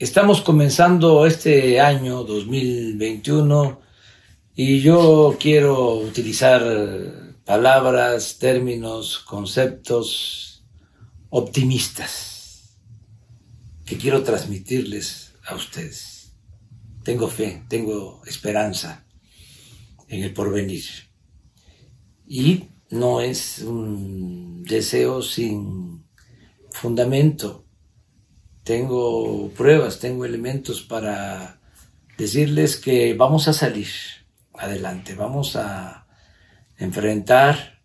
Estamos comenzando este año 2021 y yo quiero utilizar palabras, términos, conceptos optimistas que quiero transmitirles a ustedes. Tengo fe, tengo esperanza en el porvenir. Y no es un deseo sin fundamento tengo pruebas, tengo elementos para decirles que vamos a salir adelante, vamos a enfrentar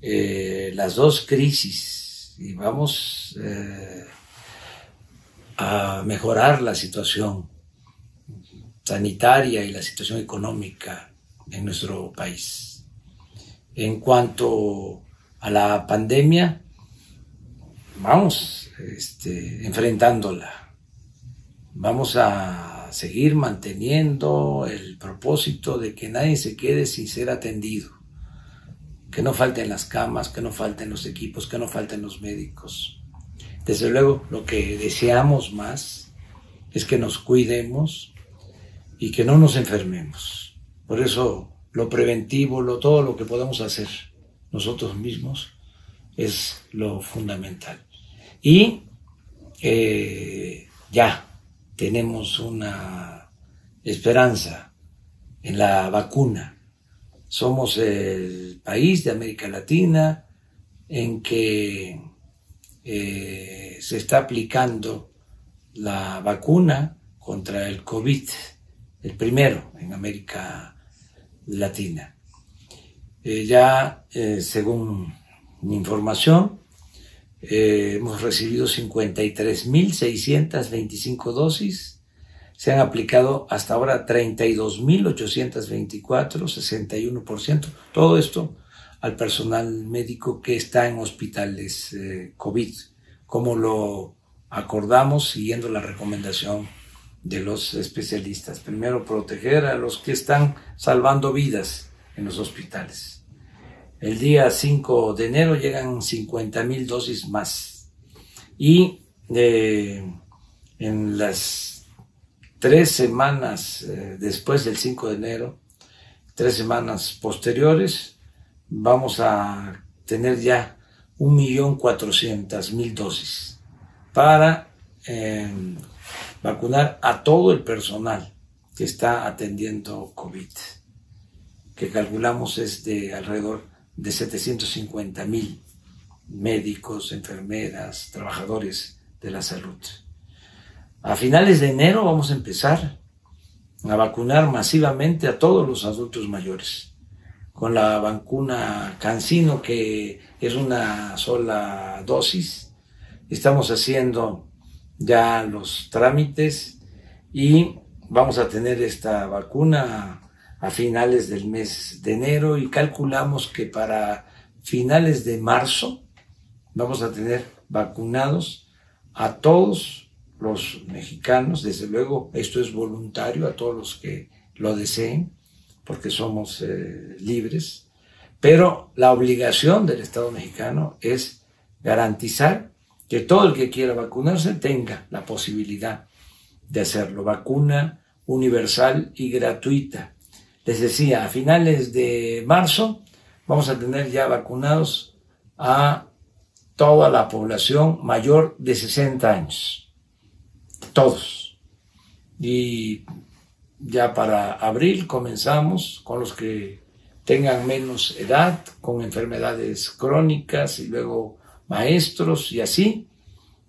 eh, las dos crisis y vamos eh, a mejorar la situación sanitaria y la situación económica en nuestro país. En cuanto a la pandemia, vamos este, enfrentándola. Vamos a seguir manteniendo el propósito de que nadie se quede sin ser atendido, que no falten las camas, que no falten los equipos, que no falten los médicos. Desde luego, lo que deseamos más es que nos cuidemos y que no nos enfermemos. Por eso, lo preventivo, lo, todo lo que podemos hacer nosotros mismos es lo fundamental. Y eh, ya tenemos una esperanza en la vacuna. Somos el país de América Latina en que eh, se está aplicando la vacuna contra el COVID, el primero en América Latina. Eh, ya, según mi información, eh, hemos recibido 53.625 dosis. Se han aplicado hasta ahora 32.824, 61%. Todo esto al personal médico que está en hospitales eh, COVID, como lo acordamos siguiendo la recomendación de los especialistas. Primero, proteger a los que están salvando vidas en los hospitales. El día 5 de enero llegan 50 mil dosis más. Y eh, en las tres semanas eh, después del 5 de enero, tres semanas posteriores, vamos a tener ya 1.400.000 dosis para em, vacunar a todo el personal que está atendiendo COVID, que calculamos es de alrededor de 750 mil médicos, enfermeras, trabajadores de la salud. A finales de enero vamos a empezar a vacunar masivamente a todos los adultos mayores con la vacuna Cancino que es una sola dosis. Estamos haciendo ya los trámites y vamos a tener esta vacuna a finales del mes de enero y calculamos que para finales de marzo vamos a tener vacunados a todos los mexicanos, desde luego esto es voluntario a todos los que lo deseen, porque somos eh, libres, pero la obligación del Estado mexicano es garantizar que todo el que quiera vacunarse tenga la posibilidad de hacerlo. Vacuna universal y gratuita les decía, a finales de marzo vamos a tener ya vacunados a toda la población mayor de 60 años. Todos. Y ya para abril comenzamos con los que tengan menos edad, con enfermedades crónicas y luego maestros y así.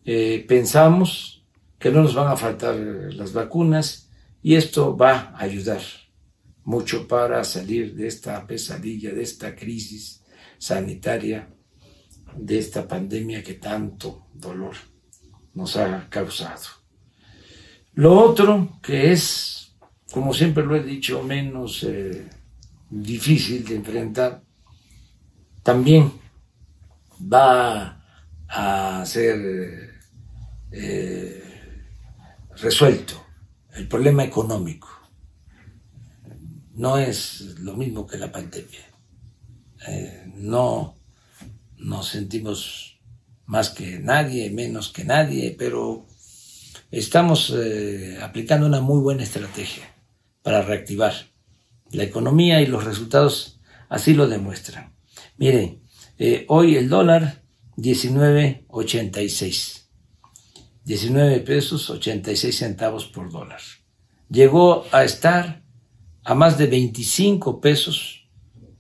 Eh, pensamos que no nos van a faltar las vacunas y esto va a ayudar mucho para salir de esta pesadilla, de esta crisis sanitaria, de esta pandemia que tanto dolor nos ha causado. Lo otro que es, como siempre lo he dicho, menos eh, difícil de enfrentar, también va a ser eh, resuelto el problema económico no es lo mismo que la pandemia. Eh, no nos sentimos más que nadie, menos que nadie, pero estamos eh, aplicando una muy buena estrategia para reactivar la economía y los resultados así lo demuestran. Miren, eh, hoy el dólar 19.86. 19 pesos 86 centavos por dólar. Llegó a estar a más de 25 pesos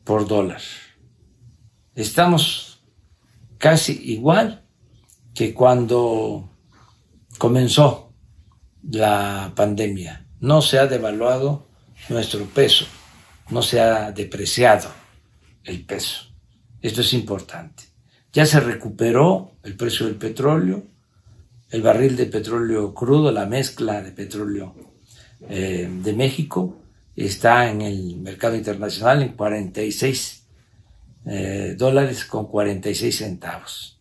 por dólar. Estamos casi igual que cuando comenzó la pandemia. No se ha devaluado nuestro peso, no se ha depreciado el peso. Esto es importante. Ya se recuperó el precio del petróleo, el barril de petróleo crudo, la mezcla de petróleo eh, de México está en el mercado internacional en 46 eh, dólares con 46 centavos.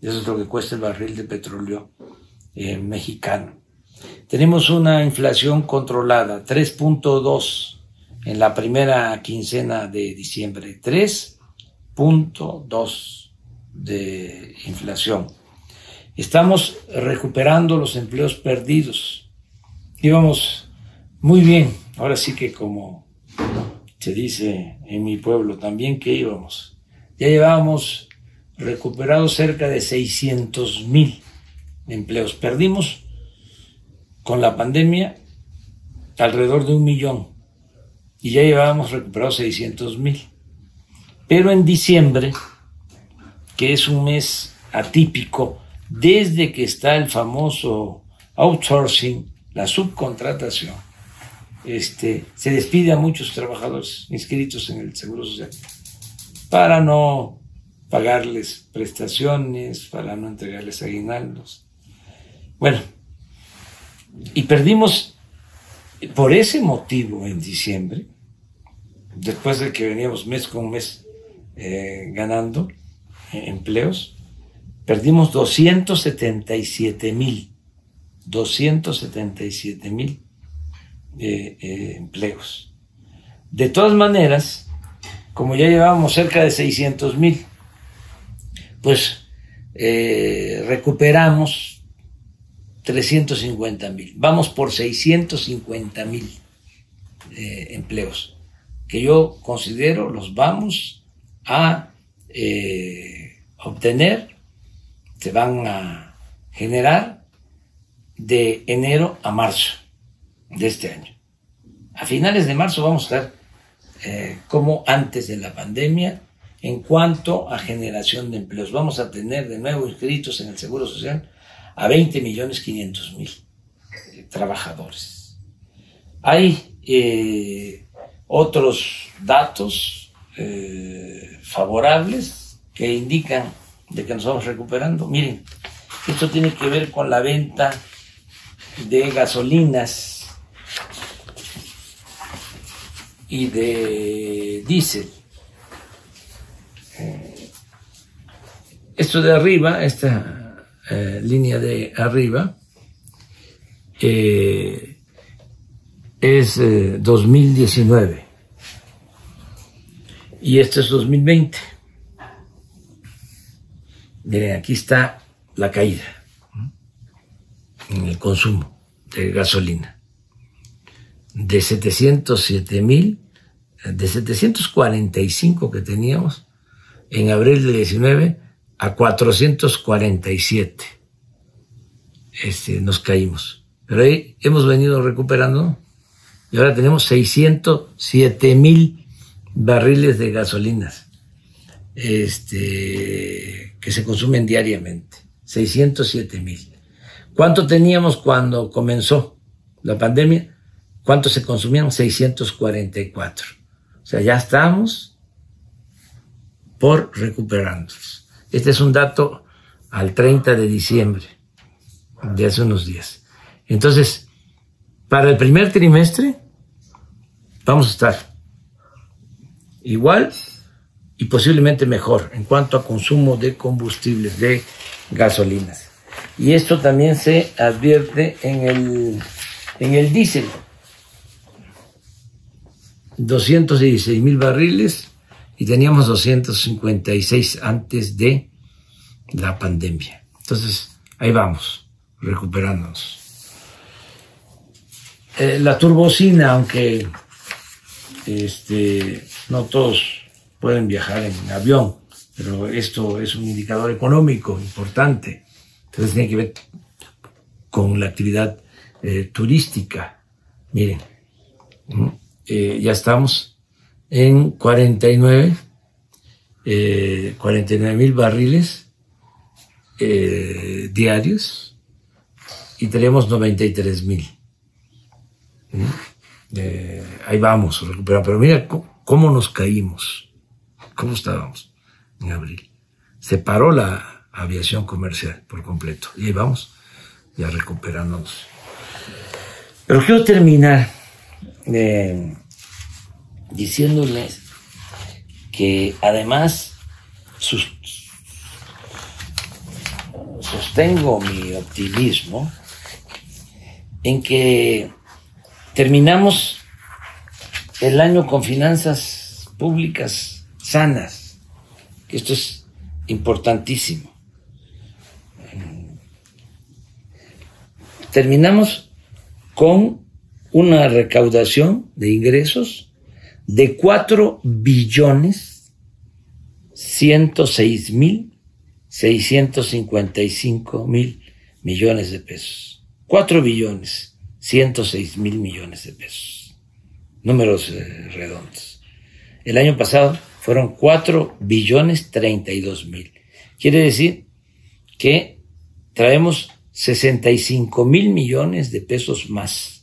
Eso es lo que cuesta el barril de petróleo eh, mexicano. Tenemos una inflación controlada, 3.2 en la primera quincena de diciembre, 3.2 de inflación. Estamos recuperando los empleos perdidos. Íbamos muy bien, ahora sí que como se dice en mi pueblo también que íbamos. Ya llevábamos recuperados cerca de 600 mil empleos. Perdimos con la pandemia alrededor de un millón y ya llevábamos recuperados 600 mil. Pero en diciembre, que es un mes atípico, desde que está el famoso outsourcing, la subcontratación, este, se despide a muchos trabajadores inscritos en el Seguro Social para no pagarles prestaciones, para no entregarles aguinaldos. Bueno, y perdimos por ese motivo en diciembre, después de que veníamos mes con mes eh, ganando eh, empleos, perdimos 277 mil, 277 mil eh, empleos. De todas maneras, como ya llevábamos cerca de 600 mil, pues eh, recuperamos 350 mil. Vamos por 650 mil eh, empleos, que yo considero los vamos a obtener se van a generar de enero a marzo de este año. A finales de marzo vamos a estar eh, como antes de la pandemia en cuanto a generación de empleos. Vamos a tener de nuevo inscritos en el Seguro Social a 20 millones 500 mil eh, trabajadores. Hay eh, otros datos favorables que indican de que nos vamos recuperando. Miren, esto tiene que ver con la venta de gasolinas y de diésel. Esto de arriba, esta eh, línea de arriba, eh, es 2019 eh, y este es 2020. Miren, aquí está la caída en el consumo de gasolina. De 707 mil, de 745 que teníamos en abril del 19 a 447. Este, nos caímos. Pero ahí hemos venido recuperando y ahora tenemos 607 mil barriles de gasolinas. Este, que se consumen diariamente, 607 mil. ¿Cuánto teníamos cuando comenzó la pandemia? ¿Cuánto se consumían? 644. O sea, ya estamos por recuperarnos. Este es un dato al 30 de diciembre de hace unos días. Entonces, para el primer trimestre vamos a estar igual y posiblemente mejor en cuanto a consumo de combustibles, de gasolinas. Y esto también se advierte en el, en el diésel. 216 mil barriles y teníamos 256 antes de la pandemia. Entonces, ahí vamos, recuperándonos. eh, la turbocina, aunque este, no todos pueden viajar en avión, pero esto es un indicador económico importante. Entonces tiene que ver con la actividad eh, turística. Miren, eh, ya estamos en 49, 49 mil barriles diarios y tenemos 93 mil. Eh, ahí vamos, recuperando. Pero mira cómo, nos caímos, cómo estábamos en abril. Se paró la aviación comercial por completo. Y ahí vamos, ya recuperándonos. Pero quiero terminar diciéndoles que además sostengo mi optimismo en que terminamos el año con finanzas públicas sanas, que esto es importantísimo. Terminamos con una recaudación de ingresos de 4 billones 106 mil 655 mil millones de pesos. 4 billones 106 mil millones de pesos. Números eh, redondos. El año pasado fueron 4 billones 32 mil. Quiere decir que traemos 65 mil millones de pesos más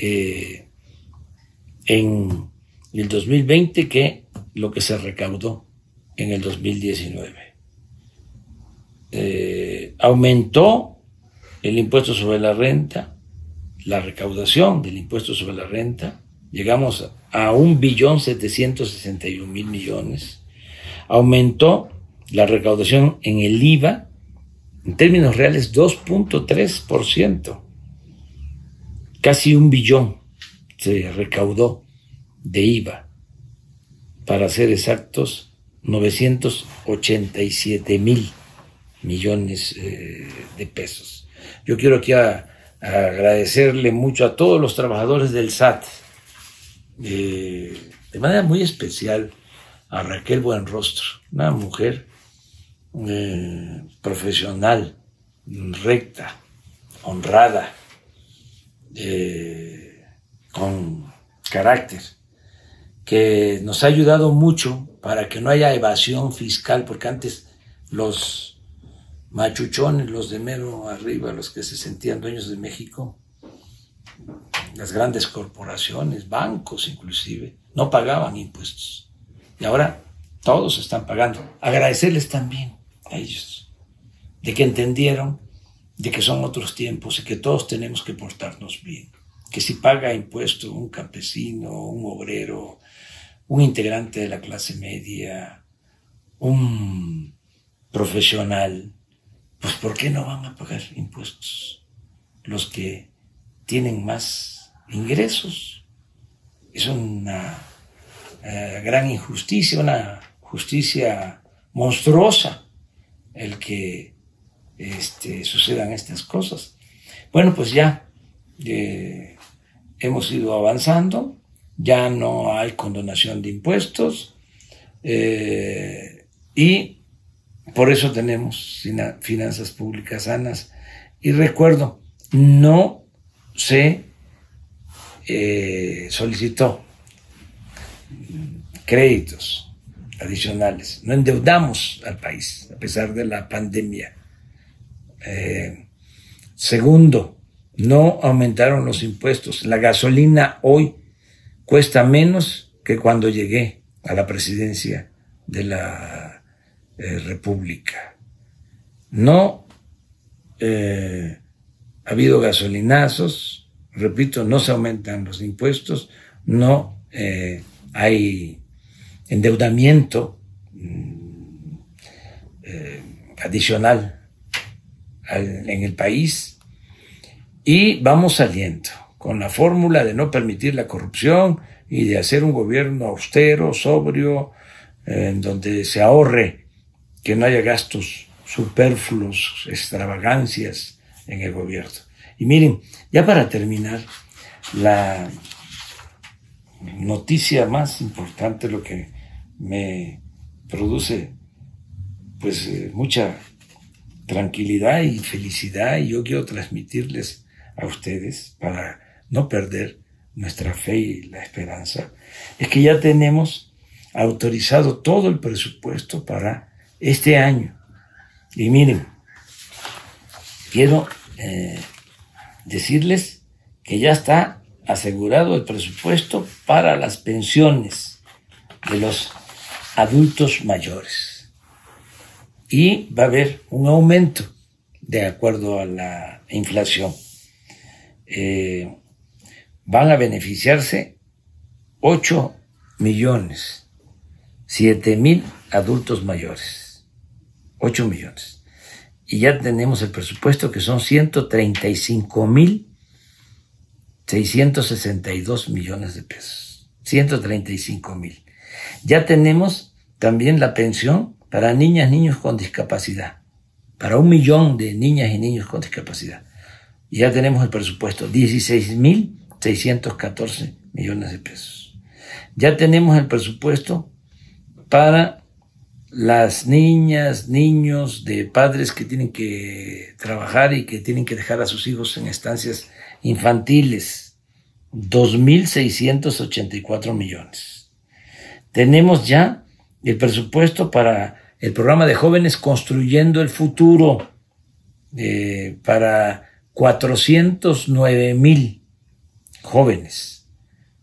eh, en el 2020 que lo que se recaudó en el 2019. Eh, aumentó el impuesto sobre la renta la recaudación del impuesto sobre la renta, llegamos a un billón un mil millones, aumentó la recaudación en el IVA, en términos reales 2.3%, casi un billón se recaudó de IVA, para ser exactos, 987 mil millones eh, de pesos. Yo quiero que a agradecerle mucho a todos los trabajadores del SAT, eh, de manera muy especial a Raquel Buenrostro, una mujer eh, profesional, recta, honrada, eh, con carácter, que nos ha ayudado mucho para que no haya evasión fiscal, porque antes los machuchones, los de mero arriba, los que se sentían dueños de México, las grandes corporaciones, bancos inclusive, no pagaban impuestos. Y ahora todos están pagando. Agradecerles también a ellos de que entendieron de que son otros tiempos y que todos tenemos que portarnos bien. Que si paga impuesto un campesino, un obrero, un integrante de la clase media, un profesional, pues ¿por qué no van a pagar impuestos los que tienen más ingresos? Es una eh, gran injusticia, una justicia monstruosa el que este, sucedan estas cosas. Bueno, pues ya eh, hemos ido avanzando, ya no hay condonación de impuestos eh, y por eso tenemos finanzas públicas sanas. Y recuerdo, no se eh, solicitó créditos adicionales, no endeudamos al país a pesar de la pandemia. Eh, segundo, no aumentaron los impuestos. La gasolina hoy cuesta menos que cuando llegué a la presidencia de la eh, república. No eh, ha habido gasolinazos, repito, no se aumentan los impuestos, no hay endeudamiento mm, en el país y vamos saliendo con la fórmula de no permitir la corrupción y de hacer un gobierno austero, sobrio, en donde se ahorre que no haya gastos superfluos, extravagancias en el gobierno. Y miren, ya para terminar, la noticia más importante, lo que me produce pues eh, mucha tranquilidad y felicidad y yo quiero transmitirles a ustedes para no perder nuestra fe y la esperanza, es que ya tenemos autorizado todo el presupuesto para este año. Y miren, quiero eh, decirles que ya está asegurado el presupuesto para las pensiones de los adultos mayores. Y va a haber un aumento de acuerdo a la inflación. Eh, van a beneficiarse 8 millones, 7 mil adultos mayores. 8 millones. Y ya tenemos el presupuesto que son 135 mil 662 millones de pesos. 135 mil. Ya tenemos también la pensión para niñas, niños con discapacidad. Para un millón de niñas y niños con discapacidad. Y ya tenemos el presupuesto, 16 mil 614 millones de pesos. Ya tenemos el presupuesto para las niñas, niños de padres que tienen que trabajar y que tienen que dejar a sus hijos en estancias infantiles, 2.684 millones. Tenemos ya el presupuesto para el programa de jóvenes construyendo el futuro, eh, para 409 mil jóvenes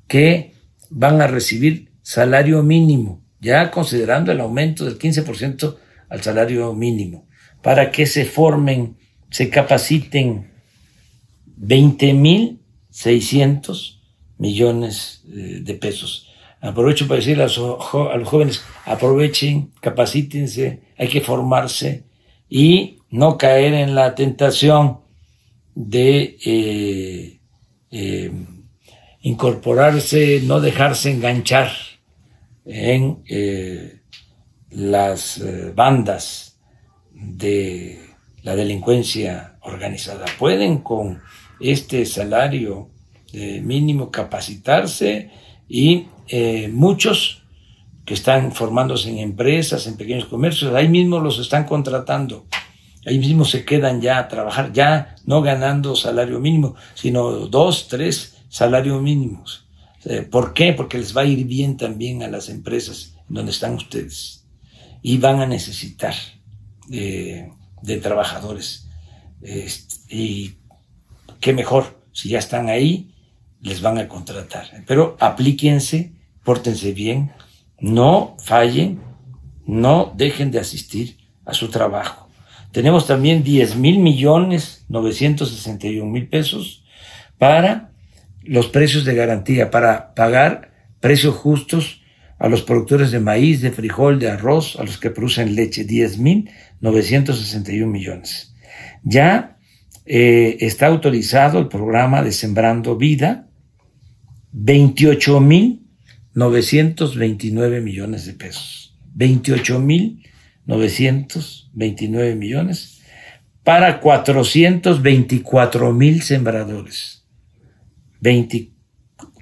que van a recibir salario mínimo, ya considerando el aumento del 15% al salario mínimo, para que se formen, se capaciten 20.600 millones eh, de pesos. Aprovecho para decirle a, los jóvenes, aprovechen, capacítense, hay que formarse y no caer en la tentación de eh, eh, incorporarse, no dejarse enganchar en las bandas de la delincuencia organizada. Pueden con este salario mínimo capacitarse y eh, muchos que están formándose en empresas, en pequeños comercios, ahí mismo los están contratando, ahí mismo se quedan ya a trabajar, ya no ganando salario mínimo, sino dos, tres salarios mínimos. Eh, ¿Por qué? Porque les va a ir bien también a las empresas donde están ustedes y van a necesitar eh, de trabajadores. y qué mejor, si ya están ahí, les van a contratar. Pero aplíquense, pórtense bien, no fallen, no dejen de asistir a su trabajo. Tenemos también 10 mil millones 961 mil pesos para los precios de garantía, para pagar precios justos a los productores de maíz, de frijol, de arroz, a los que producen leche, 10 mil 961 millones. Ya eh, está autorizado el programa de Sembrando Vida, 28.929 millones de pesos. 28.929 millones para 424 mil sembradores.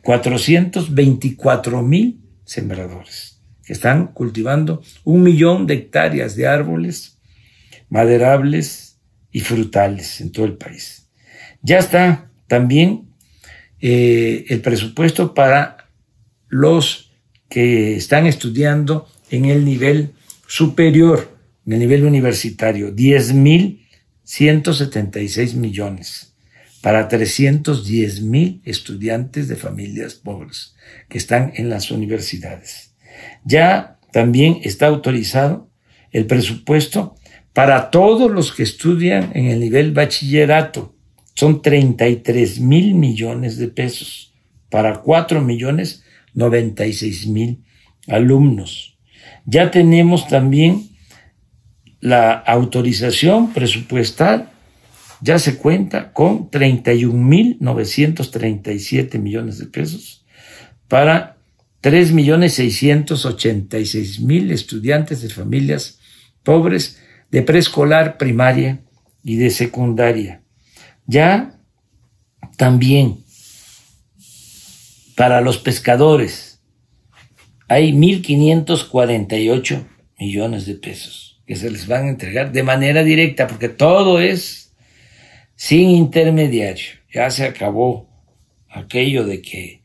424 mil sembradores que están cultivando un millón de hectáreas de árboles maderables y frutales en todo el país. Ya está también eh, el presupuesto para los que están estudiando en el nivel superior, en el nivel universitario, 10.176 millones para 310 mil estudiantes de familias pobres que están en las universidades. Ya también está autorizado el presupuesto para todos los que estudian en el nivel bachillerato. Son 33 mil millones de pesos para 4 millones 96 mil alumnos. Ya tenemos también la autorización presupuestal, ya se cuenta con 31 mil 937 millones de pesos para 3 millones 686 mil estudiantes de familias pobres de preescolar, primaria y de secundaria. Ya también para los pescadores hay 1.548 millones de pesos que se les van a entregar de manera directa, porque todo es sin intermediario. Ya se acabó aquello de que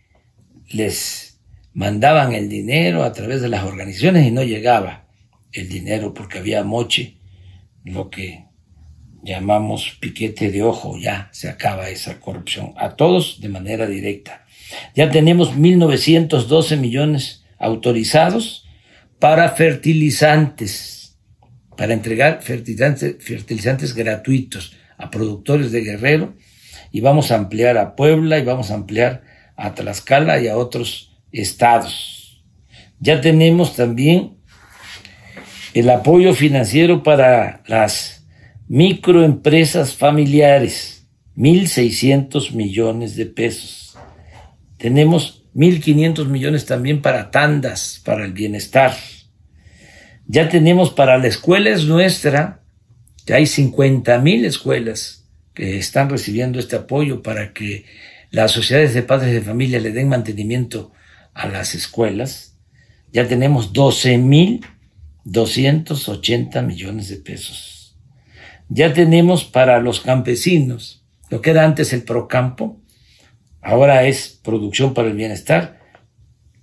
les mandaban el dinero a través de las organizaciones y no llegaba el dinero porque había moche, lo que llamamos piquete de ojo, ya se acaba esa corrupción, a todos de manera directa. Ya tenemos 1.912 millones autorizados para fertilizantes, para entregar fertilizantes, fertilizantes gratuitos a productores de Guerrero y vamos a ampliar a Puebla y vamos a ampliar a Tlaxcala y a otros estados. Ya tenemos también el apoyo financiero para las microempresas familiares, 1.600 millones de pesos. Tenemos 1.500 millones también para tandas, para el bienestar. Ya tenemos para la escuela es nuestra, ya hay 50.000 escuelas que están recibiendo este apoyo para que las sociedades de padres de familia le den mantenimiento a las escuelas. Ya tenemos 12.280 millones de pesos. Ya tenemos para los campesinos, lo que era antes el Procampo, ahora es Producción para el Bienestar,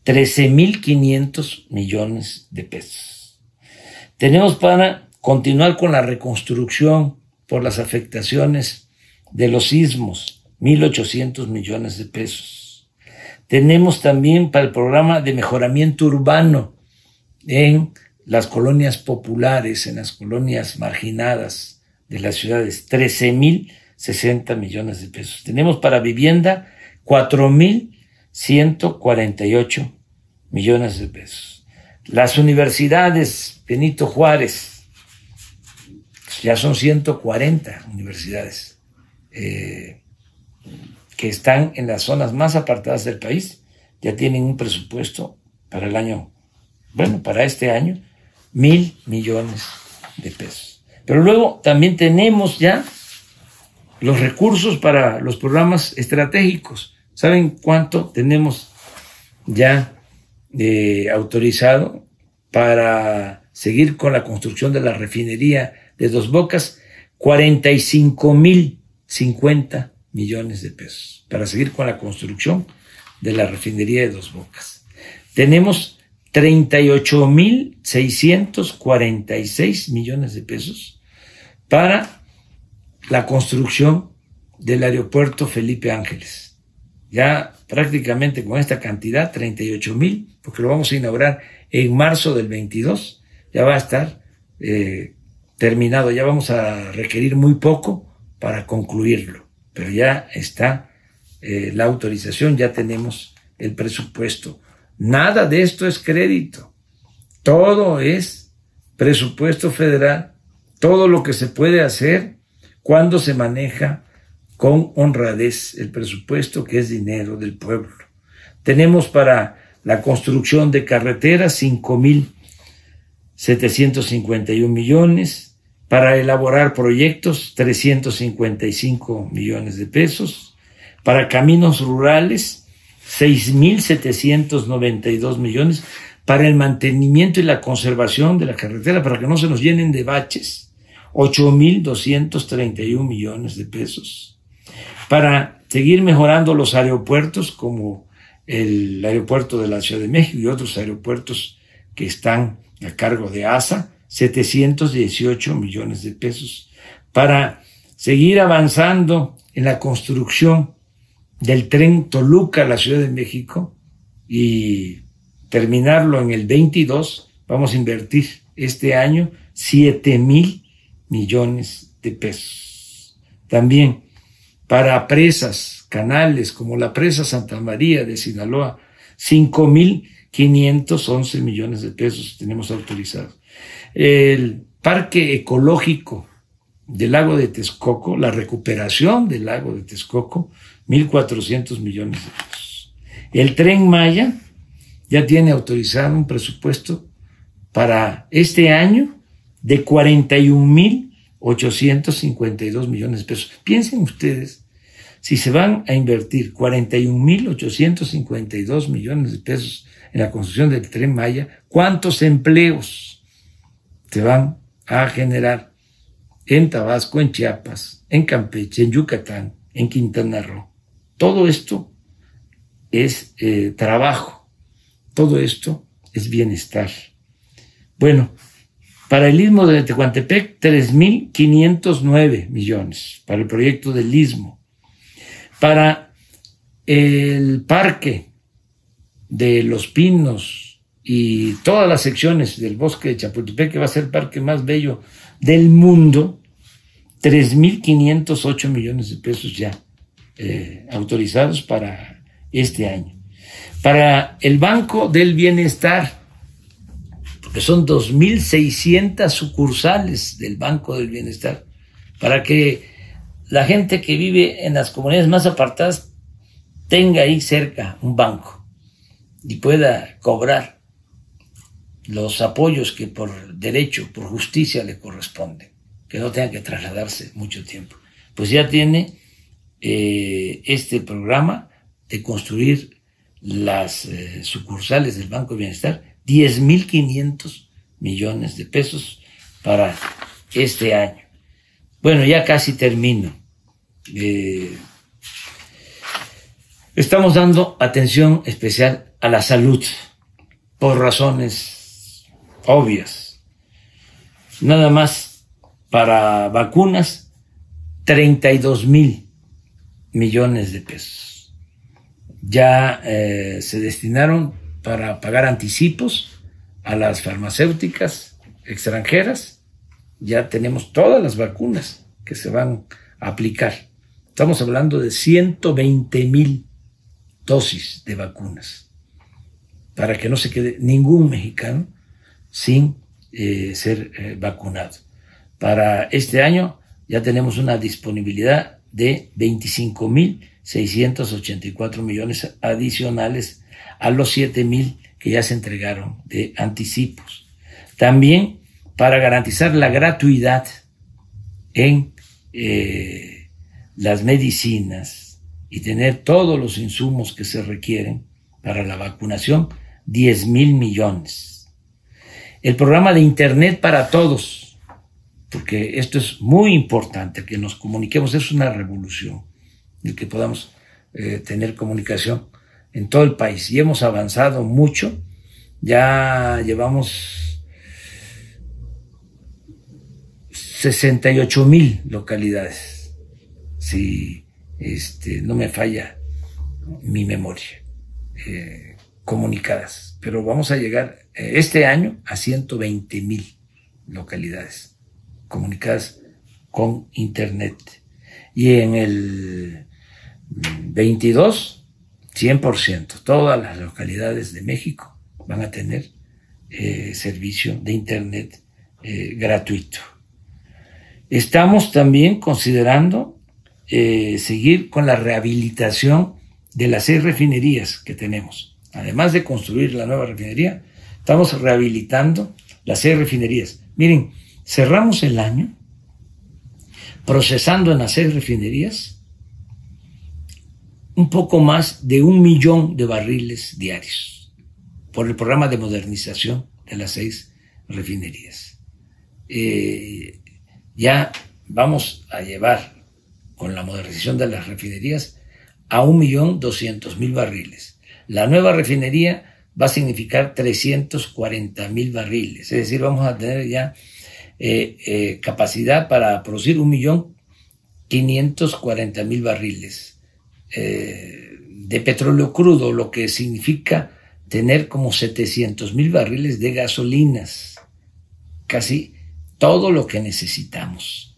13.500 millones de pesos. Tenemos para continuar con la reconstrucción por las afectaciones de los sismos, 1.800 millones de pesos. Tenemos también para el programa de mejoramiento urbano en las colonias populares, en las colonias marginadas de las ciudades, 13.060 millones de pesos. Tenemos para vivienda 4.148 millones de pesos. Las universidades, Benito Juárez, ya son 140 universidades eh, que están en las zonas más apartadas del país, ya tienen un presupuesto para el año, bueno, para este año, mil millones de pesos. Pero luego también tenemos ya los recursos para los programas estratégicos. ¿Saben cuánto tenemos ya eh, autorizado para seguir con la construcción de la refinería de Dos Bocas? 45 mil 50 millones de pesos para seguir con la construcción de la refinería de Dos Bocas. Tenemos 38 mil 646 millones de pesos para la construcción del aeropuerto Felipe Ángeles ya prácticamente con esta cantidad, 38 mil, porque lo vamos a inaugurar en marzo del 22, ya va a estar eh, terminado, ya vamos a requerir muy poco para concluirlo, pero ya está eh, la autorización, ya tenemos el presupuesto. Nada de esto es crédito, todo es presupuesto federal, todo lo que se puede hacer cuando se maneja con honradez el presupuesto que es dinero del pueblo. Tenemos para la construcción de carreteras 5.751 millones, para elaborar proyectos 355 millones de pesos, para caminos rurales 6.792 millones, para el mantenimiento y la conservación de la carretera, para que no se nos llenen de baches, 8.231 millones de pesos para seguir mejorando los aeropuertos como el aeropuerto de la Ciudad de México y otros aeropuertos que están a cargo de ASA, 718 millones de pesos, para seguir avanzando en la construcción del tren Toluca a la Ciudad de México y terminarlo en el 22, vamos a invertir este año 7 mil millones de pesos. También para presas, canales como la presa Santa María de Sinaloa, 5.511 millones de pesos tenemos autorizados. El parque ecológico del lago de Texcoco, la recuperación del lago de Texcoco, 1.400 millones de pesos. El tren Maya ya tiene autorizado un presupuesto para este año de 41 mil 852 millones de pesos. Piensen ustedes, si se van a invertir 41.852 millones de pesos en la construcción del tren Maya, ¿cuántos empleos se van a generar en Tabasco, en Chiapas, en Campeche, en Yucatán, en Quintana Roo? Todo esto es eh, trabajo, todo esto es bienestar. Bueno, para el Istmo de Tehuantepec, 3.509 millones para el proyecto del Istmo. Para el parque de los pinos y todas las secciones del bosque de Chapultepec, que va a ser el parque más bello del mundo, 3.508 millones de pesos ya eh, autorizados para este año. Para el Banco del Bienestar, son 2.600 sucursales del Banco del Bienestar, para que la gente que vive en las comunidades más apartadas tenga ahí cerca un banco y pueda cobrar los apoyos que por derecho, por justicia le corresponden, que no tenga que trasladarse mucho tiempo. Pues ya tiene eh, este programa de construir las eh, sucursales del Banco de Bienestar 10.500 millones de pesos para este año. Bueno, ya casi termino. Eh, estamos dando atención especial a la salud por razones obvias. Nada más para vacunas, 32 mil millones de pesos. Ya eh, se destinaron para pagar anticipos a las farmacéuticas extranjeras. Ya tenemos todas las vacunas que se van a aplicar. Estamos hablando de 120 mil dosis de vacunas para que no se quede ningún mexicano sin eh, ser eh, vacunado. Para este año ya tenemos una disponibilidad de 25 mil 684 millones adicionales a los 7 mil que ya se entregaron de anticipos. También para garantizar la gratuidad en eh, las medicinas y tener todos los insumos que se requieren para la vacunación, 10 mil millones. El programa de Internet para todos, porque esto es muy importante, que nos comuniquemos, es una revolución, el que podamos eh, tener comunicación en todo el país y hemos avanzado mucho. Ya llevamos 68 mil localidades, si este, no me falla mi memoria, eh, comunicadas. Pero vamos a llegar eh, este año a 120 mil localidades comunicadas con Internet. Y en el 22 100%. Todas las localidades de México van a tener eh, servicio de Internet eh, gratuito. Estamos también considerando eh, seguir con la rehabilitación de las seis refinerías que tenemos. Además de construir la nueva refinería, estamos rehabilitando las seis refinerías. Miren, cerramos el año procesando en las seis refinerías un poco más de un millón de barriles diarios por el programa de modernización de las seis refinerías. Eh, ya vamos a llevar con la modernización de las refinerías a un millón doscientos mil barriles. La nueva refinería va a significar 340 mil barriles, es decir, vamos a tener ya eh, eh, capacidad para producir un millón quinientos cuarenta mil barriles eh, de petróleo crudo, lo que significa tener como 700 mil barriles de gasolinas, casi todo lo que necesitamos,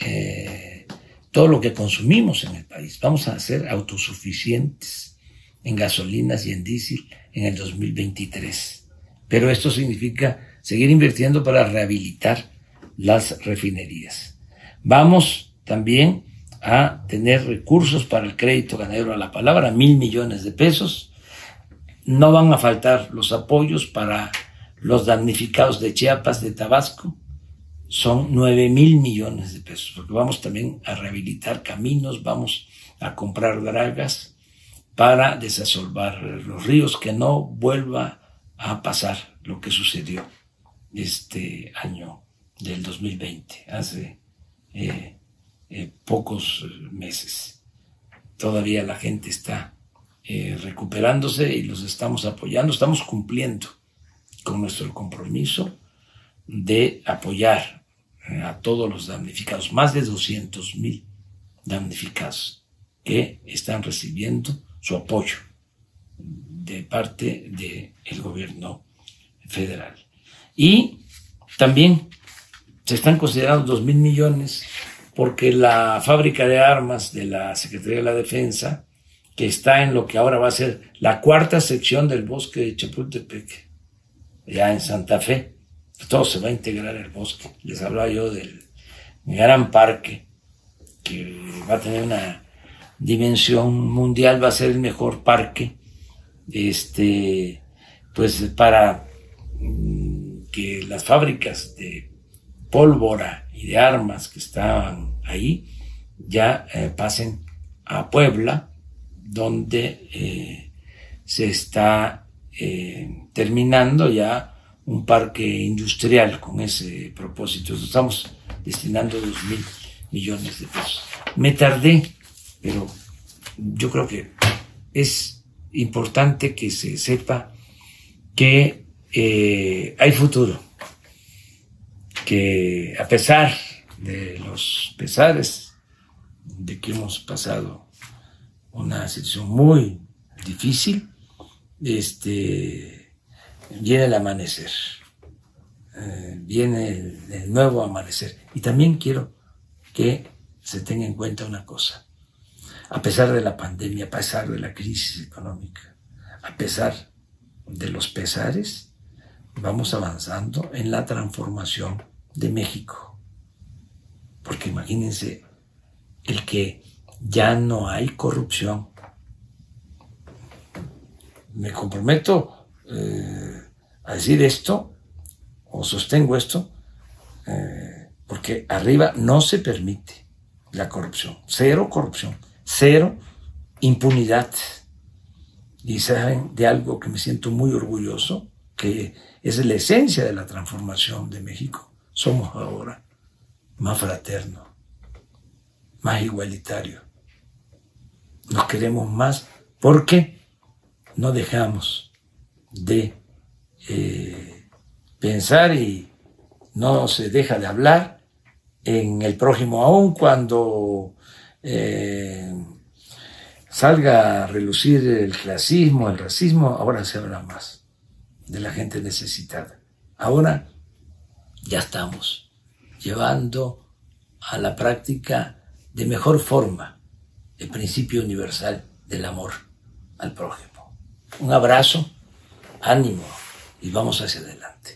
eh, todo lo que consumimos en el país. Vamos a ser autosuficientes en gasolinas y en diésel en el 2023. Pero esto significa seguir invirtiendo para rehabilitar las refinerías. Vamos también a tener recursos para el crédito ganadero a la palabra, mil millones de pesos. No van a faltar los apoyos para los damnificados de Chiapas, de Tabasco. Son nueve mil millones de pesos, porque vamos también a rehabilitar caminos, vamos a comprar dragas para desasolvar los ríos, que no vuelva a pasar lo que sucedió este año del 2020, hace eh, eh, pocos meses. Todavía la gente está eh, recuperándose y los estamos apoyando, estamos cumpliendo con nuestro compromiso de apoyar a todos los damnificados, más de 200 mil damnificados que están recibiendo su apoyo de parte del gobierno federal. Y también se están considerando dos mil millones porque la fábrica de armas de la Secretaría de la Defensa, que está en lo que ahora va a ser la cuarta sección del bosque de Chapultepec, ya en Santa Fe, todo se va a integrar el bosque. Les hablaba yo del gran parque que va a tener una dimensión mundial, va a ser el mejor parque, este, pues para mm, que las fábricas de pólvora y de armas que estaban ahí ya eh, pasen a Puebla, donde eh, se está eh, terminando ya un parque industrial con ese propósito. Estamos destinando dos mil millones de pesos. Me tardé, pero yo creo que es importante que se sepa que hay futuro, que a pesar de los pesares de que hemos pasado una situación muy difícil, este, viene el amanecer, eh, viene el, nuevo amanecer. Y también quiero que se tenga en cuenta una cosa. A pesar de la pandemia, a pesar de la crisis económica, a pesar de los pesares, vamos avanzando en la transformación de México. Porque imagínense el que ya no hay corrupción. Me comprometo eh, a decir esto, o sostengo esto, eh, porque arriba no se permite la corrupción, cero corrupción, cero impunidad. Y saben de algo que me siento muy orgulloso, que es la esencia de la transformación de México. Somos ahora más fraternos, más igualitarios. Nos queremos más porque no dejamos de eh, pensar y no se deja de hablar en el prójimo, aún cuando eh, salga a relucir el clasismo, el racismo, ahora se habla más de la gente necesitada. Ahora ya estamos llevando a la práctica de mejor forma el principio universal del amor al prójimo. Un abrazo, ánimo y vamos hacia adelante.